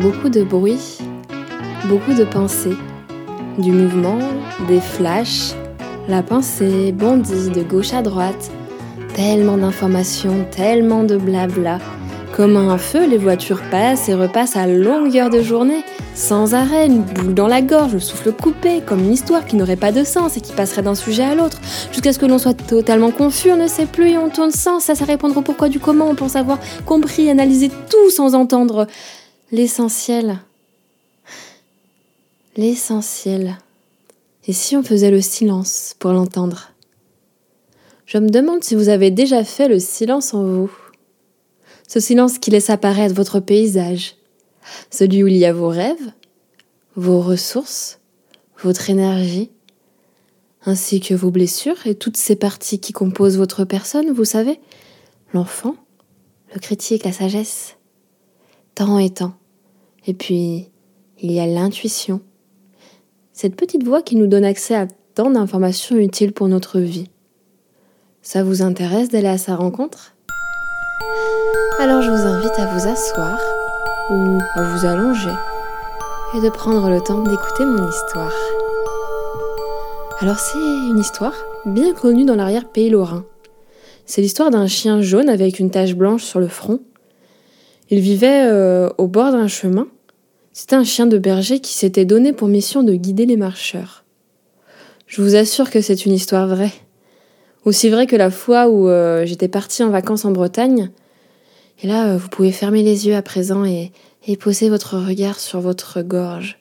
Beaucoup de bruit, beaucoup de pensées, du mouvement, des flashs, la pensée bondit de gauche à droite, tellement d'informations, tellement de blabla. Comme un feu, les voitures passent et repassent à longueur de journée, sans arrêt, une boule dans la gorge, le souffle coupé, comme une histoire qui n'aurait pas de sens et qui passerait d'un sujet à l'autre, jusqu'à ce que l'on soit totalement confus, on ne sait plus et on tourne sans ça, à répondre au pourquoi du comment, on pense avoir compris, analysé tout sans entendre l'essentiel. L'essentiel. Et si on faisait le silence pour l'entendre? Je me demande si vous avez déjà fait le silence en vous. Ce silence qui laisse apparaître votre paysage, celui où il y a vos rêves, vos ressources, votre énergie, ainsi que vos blessures et toutes ces parties qui composent votre personne, vous savez, l'enfant, le critique, la sagesse, temps et temps. Et puis, il y a l'intuition, cette petite voix qui nous donne accès à tant d'informations utiles pour notre vie. Ça vous intéresse d'aller à sa rencontre? Alors je vous invite à vous asseoir ou à vous allonger et de prendre le temps d'écouter mon histoire. Alors c'est une histoire bien connue dans l'arrière-pays lorrain. C'est l'histoire d'un chien jaune avec une tache blanche sur le front. Il vivait euh, au bord d'un chemin c'était un chien de berger qui s'était donné pour mission de guider les marcheurs. Je vous assure que c'est une histoire vraie. Aussi vraie que la fois où euh, j'étais partie en vacances en Bretagne. Et là, euh, vous pouvez fermer les yeux à présent et, poser votre regard sur votre gorge.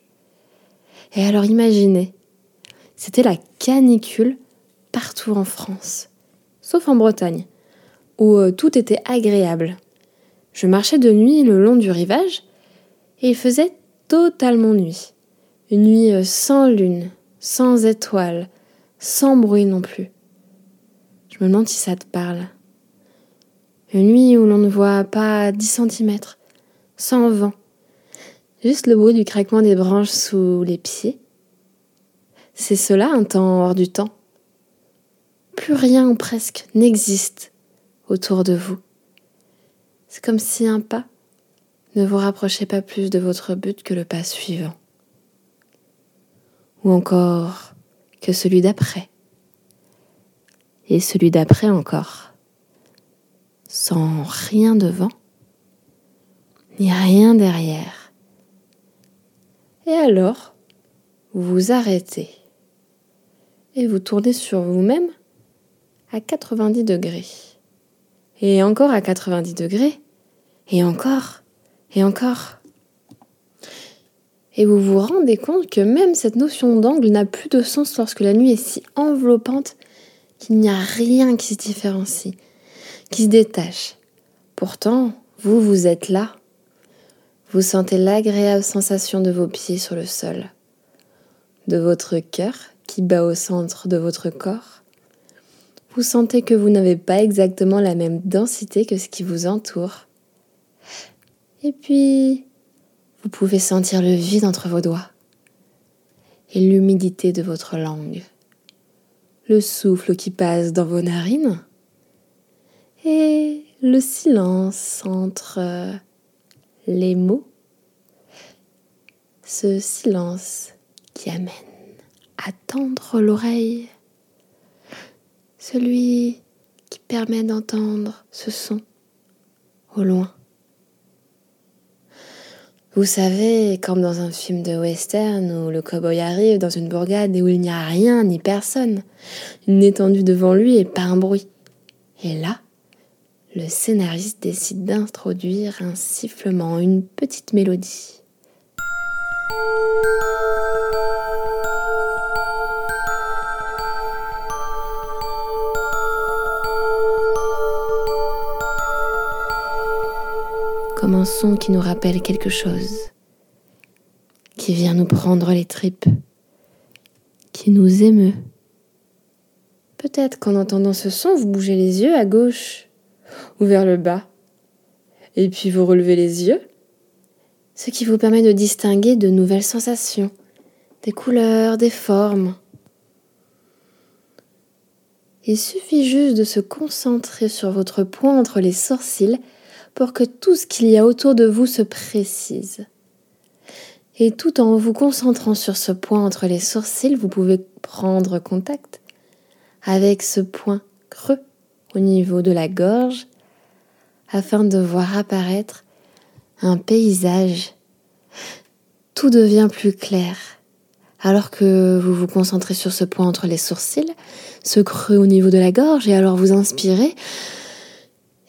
Et alors imaginez, c'était la canicule partout en France, sauf en Bretagne, où euh, tout était agréable. Je marchais de nuit le long du rivage et il faisait totalement nuit. Une nuit sans lune, sans étoiles, sans bruit non plus. Je me demande si ça te parle. Une nuit où l'on ne voit pas 10 cm, sans vent, juste le bruit du craquement des branches sous les pieds. C'est cela un temps hors du temps. Plus rien ou presque n'existe autour de vous. C'est comme si un pas ne vous rapprochez pas plus de votre but que le pas suivant, ou encore que celui d'après, et celui d'après encore, sans rien devant, ni rien derrière. Et alors, vous vous arrêtez et vous tournez sur vous-même à 90 degrés. Et encore à 90 degrés. Et encore et encore. Et vous vous rendez compte que même cette notion d'angle n'a plus de sens lorsque la nuit est si enveloppante qu'il n'y a rien qui se différencie, qui se détache. Pourtant, vous, vous êtes là. Vous sentez l'agréable sensation de vos pieds sur le sol, de votre cœur qui bat au centre de votre corps. Vous sentez que vous n'avez pas exactement la même densité que ce qui vous entoure. Et puis, vous pouvez sentir le vide entre vos doigts et l'humidité de votre langue, le souffle qui passe dans vos narines et le silence entre les mots, ce silence qui amène à tendre l'oreille, celui qui permet d'entendre ce son au loin. Vous savez, comme dans un film de western où le cowboy arrive dans une bourgade et où il n'y a rien ni personne, une étendue devant lui et pas un bruit. Et là, le scénariste décide d'introduire un sifflement, une petite mélodie. Comme un son qui nous rappelle quelque chose, qui vient nous prendre les tripes, qui nous émeut. Peut-être qu'en entendant ce son, vous bougez les yeux à gauche ou vers le bas, et puis vous relevez les yeux, ce qui vous permet de distinguer de nouvelles sensations, des couleurs, des formes. Il suffit juste de se concentrer sur votre point entre les sourcils pour que tout ce qu'il y a autour de vous se précise. Et tout en vous concentrant sur ce point entre les sourcils, vous pouvez prendre contact avec ce point creux au niveau de la gorge afin de voir apparaître un paysage. Tout devient plus clair. Alors que vous vous concentrez sur ce point entre les sourcils, ce creux au niveau de la gorge, et alors vous inspirez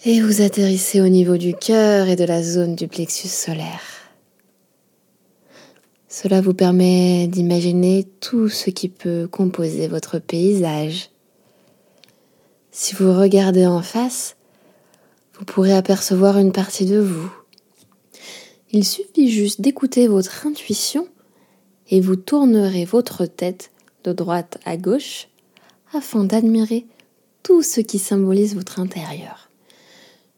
et vous atterrissez au niveau du cœur et de la zone du plexus solaire. Cela vous permet d'imaginer tout ce qui peut composer votre paysage. Si vous regardez en face, vous pourrez apercevoir une partie de vous. Il suffit juste d'écouter votre intuition et vous tournerez votre tête de droite à gauche afin d'admirer tout ce qui symbolise votre intérieur.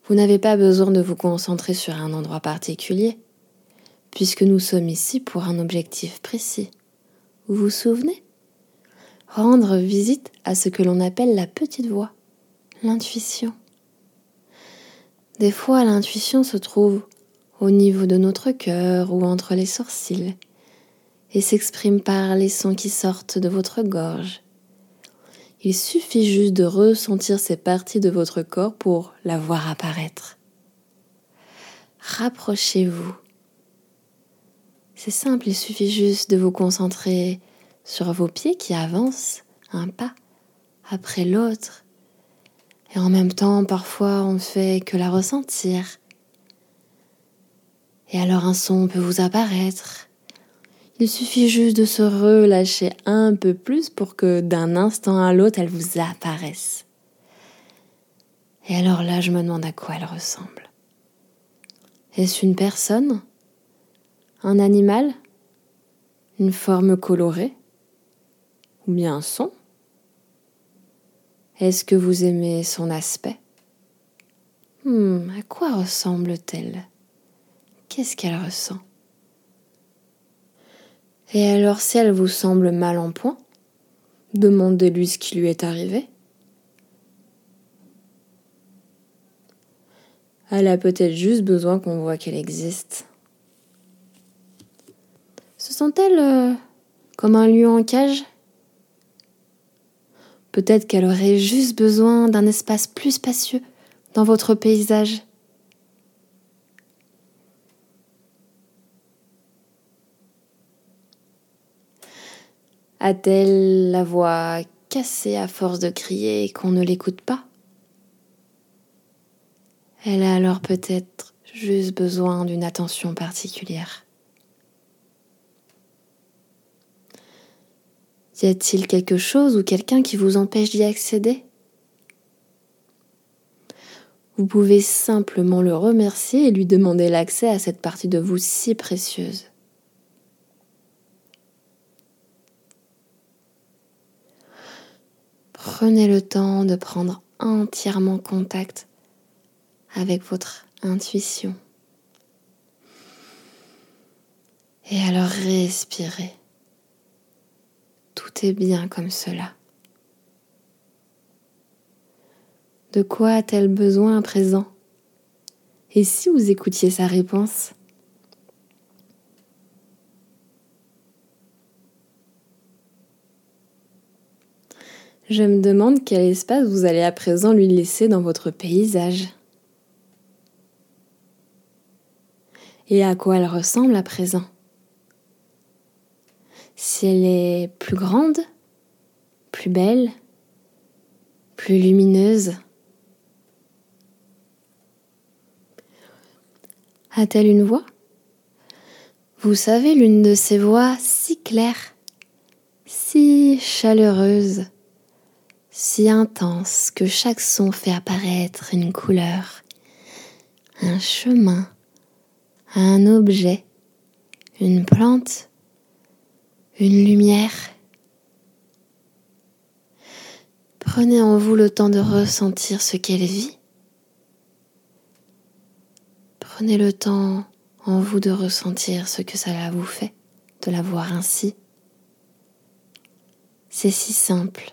Vous n'avez pas besoin de vous concentrer sur un endroit particulier, puisque nous sommes ici pour un objectif précis. Vous vous souvenez? Rendre visite à ce que l'on appelle la petite voix, l'intuition. Des fois, l'intuition se trouve au niveau de notre cœur ou entre les sourcils et s'exprime par les sons qui sortent de votre gorge. Il suffit juste de ressentir ces parties de votre corps pour la voir apparaître. Rapprochez-vous. C'est simple, il suffit juste de vous concentrer sur vos pieds qui avancent un pas après l'autre. Et en même temps, parfois, on ne fait que la ressentir. Et alors un son peut vous apparaître il suffit juste de se relâcher un peu plus pour que d'un instant à l'autre, elle vous apparaisse. Et alors là, je me demande à quoi elle ressemble. Est-ce une personne? Un animal? Une forme colorée? Ou bien un son? Est-ce que vous aimez son aspect? Hmm, à quoi ressemble-t-elle? Qu'est-ce qu'elle ressent? Et alors si elle vous semble mal en point, demandez-lui ce qui lui est arrivé. Elle a peut-être juste besoin qu'on voit qu'elle existe. Se sent-elle euh, comme un lion en cage? Peut-être qu'elle aurait juste besoin d'un espace plus spacieux dans votre paysage. A-t-elle la voix cassée à force de crier et qu'on ne l'écoute pas? Elle a alors peut-être juste besoin d'une attention particulière. Y a-t-il quelque chose ou quelqu'un qui vous empêche d'y accéder? Vous pouvez simplement le remercier et lui demander l'accès à cette partie de vous si précieuse. Prenez le temps de prendre entièrement contact avec votre intuition. Et alors respirez. Tout est bien comme cela. De quoi a-t-elle besoin à présent? Et si vous écoutiez sa réponse? Je me demande quel espace vous allez à présent lui laisser dans votre paysage. Et à quoi elle ressemble à présent? Si elle est plus grande, plus belle, plus lumineuse A-t-elle une voix? Vous savez, l'une de ces voix si claire, si chaleureuse, si intense que chaque son fait apparaître une couleur, un chemin, un objet, une plante, une lumière. Prenez en vous le temps de ressentir ce qu'elle vit. Prenez le temps en vous de ressentir ce que cela vous fait de la voir ainsi. C'est si simple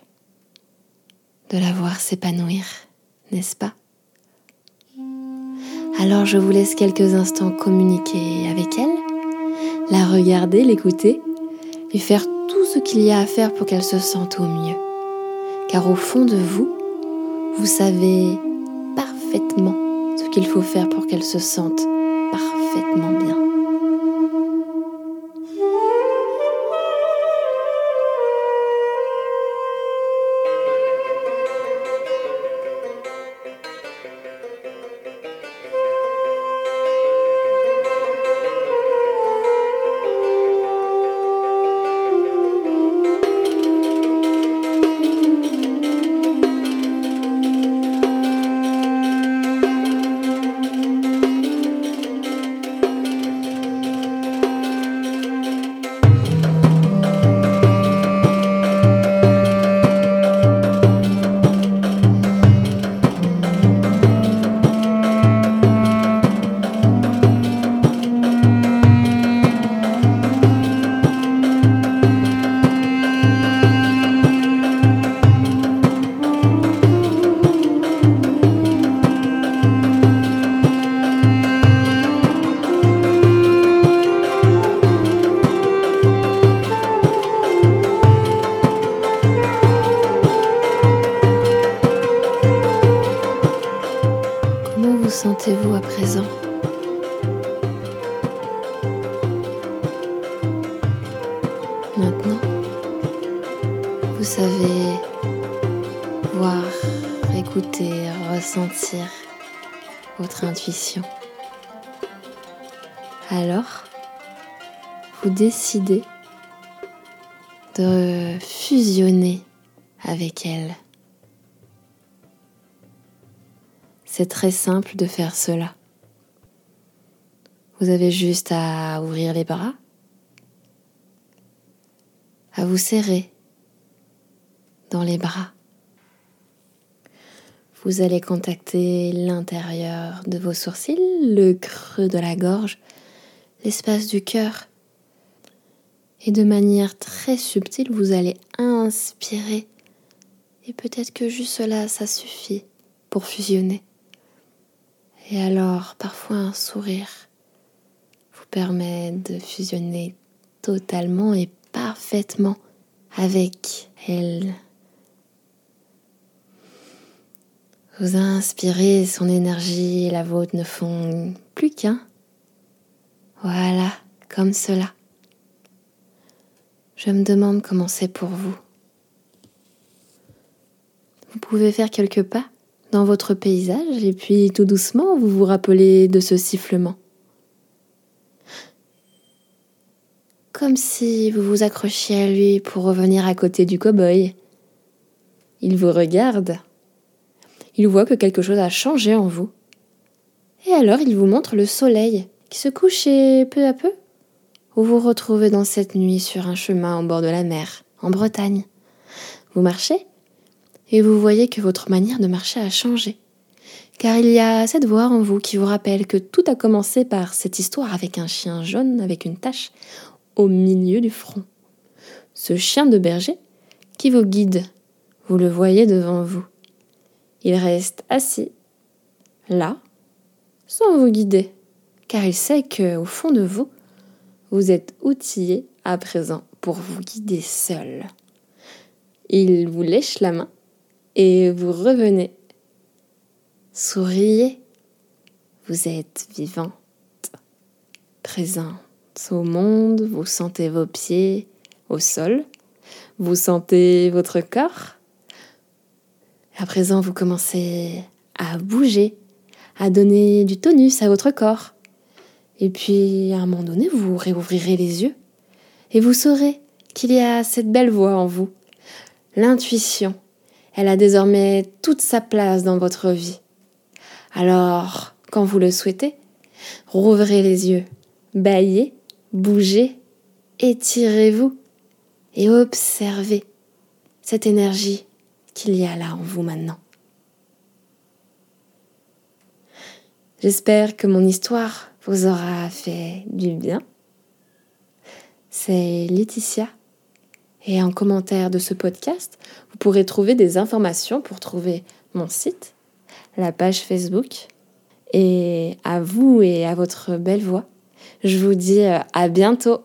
de la voir s'épanouir, n'est-ce pas? Alors je vous laisse quelques instants communiquer avec elle, la regarder, l'écouter et faire tout ce qu'il y a à faire pour qu'elle se sente au mieux. Car au fond de vous, vous savez parfaitement ce qu'il faut faire pour qu'elle se sente parfaitement bien. Intuition. Alors, vous décidez de fusionner avec elle. C'est très simple de faire cela. Vous avez juste à ouvrir les bras, à vous serrer dans les bras. Vous allez contacter l'intérieur de vos sourcils, le creux de la gorge, l'espace du cœur. Et de manière très subtile, vous allez inspirer. Et peut-être que juste cela, ça suffit pour fusionner. Et alors, parfois un sourire vous permet de fusionner totalement et parfaitement avec elle. Vous inspirez son énergie et la vôtre ne font plus qu'un. Voilà, comme cela. Je me demande comment c'est pour vous. Vous pouvez faire quelques pas dans votre paysage et puis tout doucement vous vous rappelez de ce sifflement. Comme si vous vous accrochiez à lui pour revenir à côté du cow-boy. Il vous regarde. Il voit que quelque chose a changé en vous. Et alors il vous montre le soleil qui se couche et peu à peu vous vous retrouvez dans cette nuit sur un chemin au bord de la mer, en Bretagne. Vous marchez et vous voyez que votre manière de marcher a changé. Car il y a cette voix en vous qui vous rappelle que tout a commencé par cette histoire avec un chien jaune avec une tache au milieu du front. Ce chien de berger qui vous guide, vous le voyez devant vous. Il reste assis, là, sans vous guider, car il sait que, au fond de vous, vous êtes outillé à présent pour vous guider seul. Il vous lèche la main et vous revenez. Souriez. Vous êtes vivante, présente au monde, vous sentez vos pieds au sol, vous sentez votre corps. À présent, vous commencez à bouger, à donner du tonus à votre corps. Et puis, à un moment donné, vous réouvrirez les yeux et vous saurez qu'il y a cette belle voix en vous, l'intuition, elle a désormais toute sa place dans votre vie. Alors, quand vous le souhaitez, rouvrez les yeux, baillez, bougez, étirez-vous et observez cette énergie qu'il y a là en vous maintenant. J'espère que mon histoire vous aura fait du bien. C'est Laetitia. Et en commentaire de ce podcast, vous pourrez trouver des informations pour trouver mon site, la page Facebook. Et à vous et à votre belle voix, je vous dis à bientôt.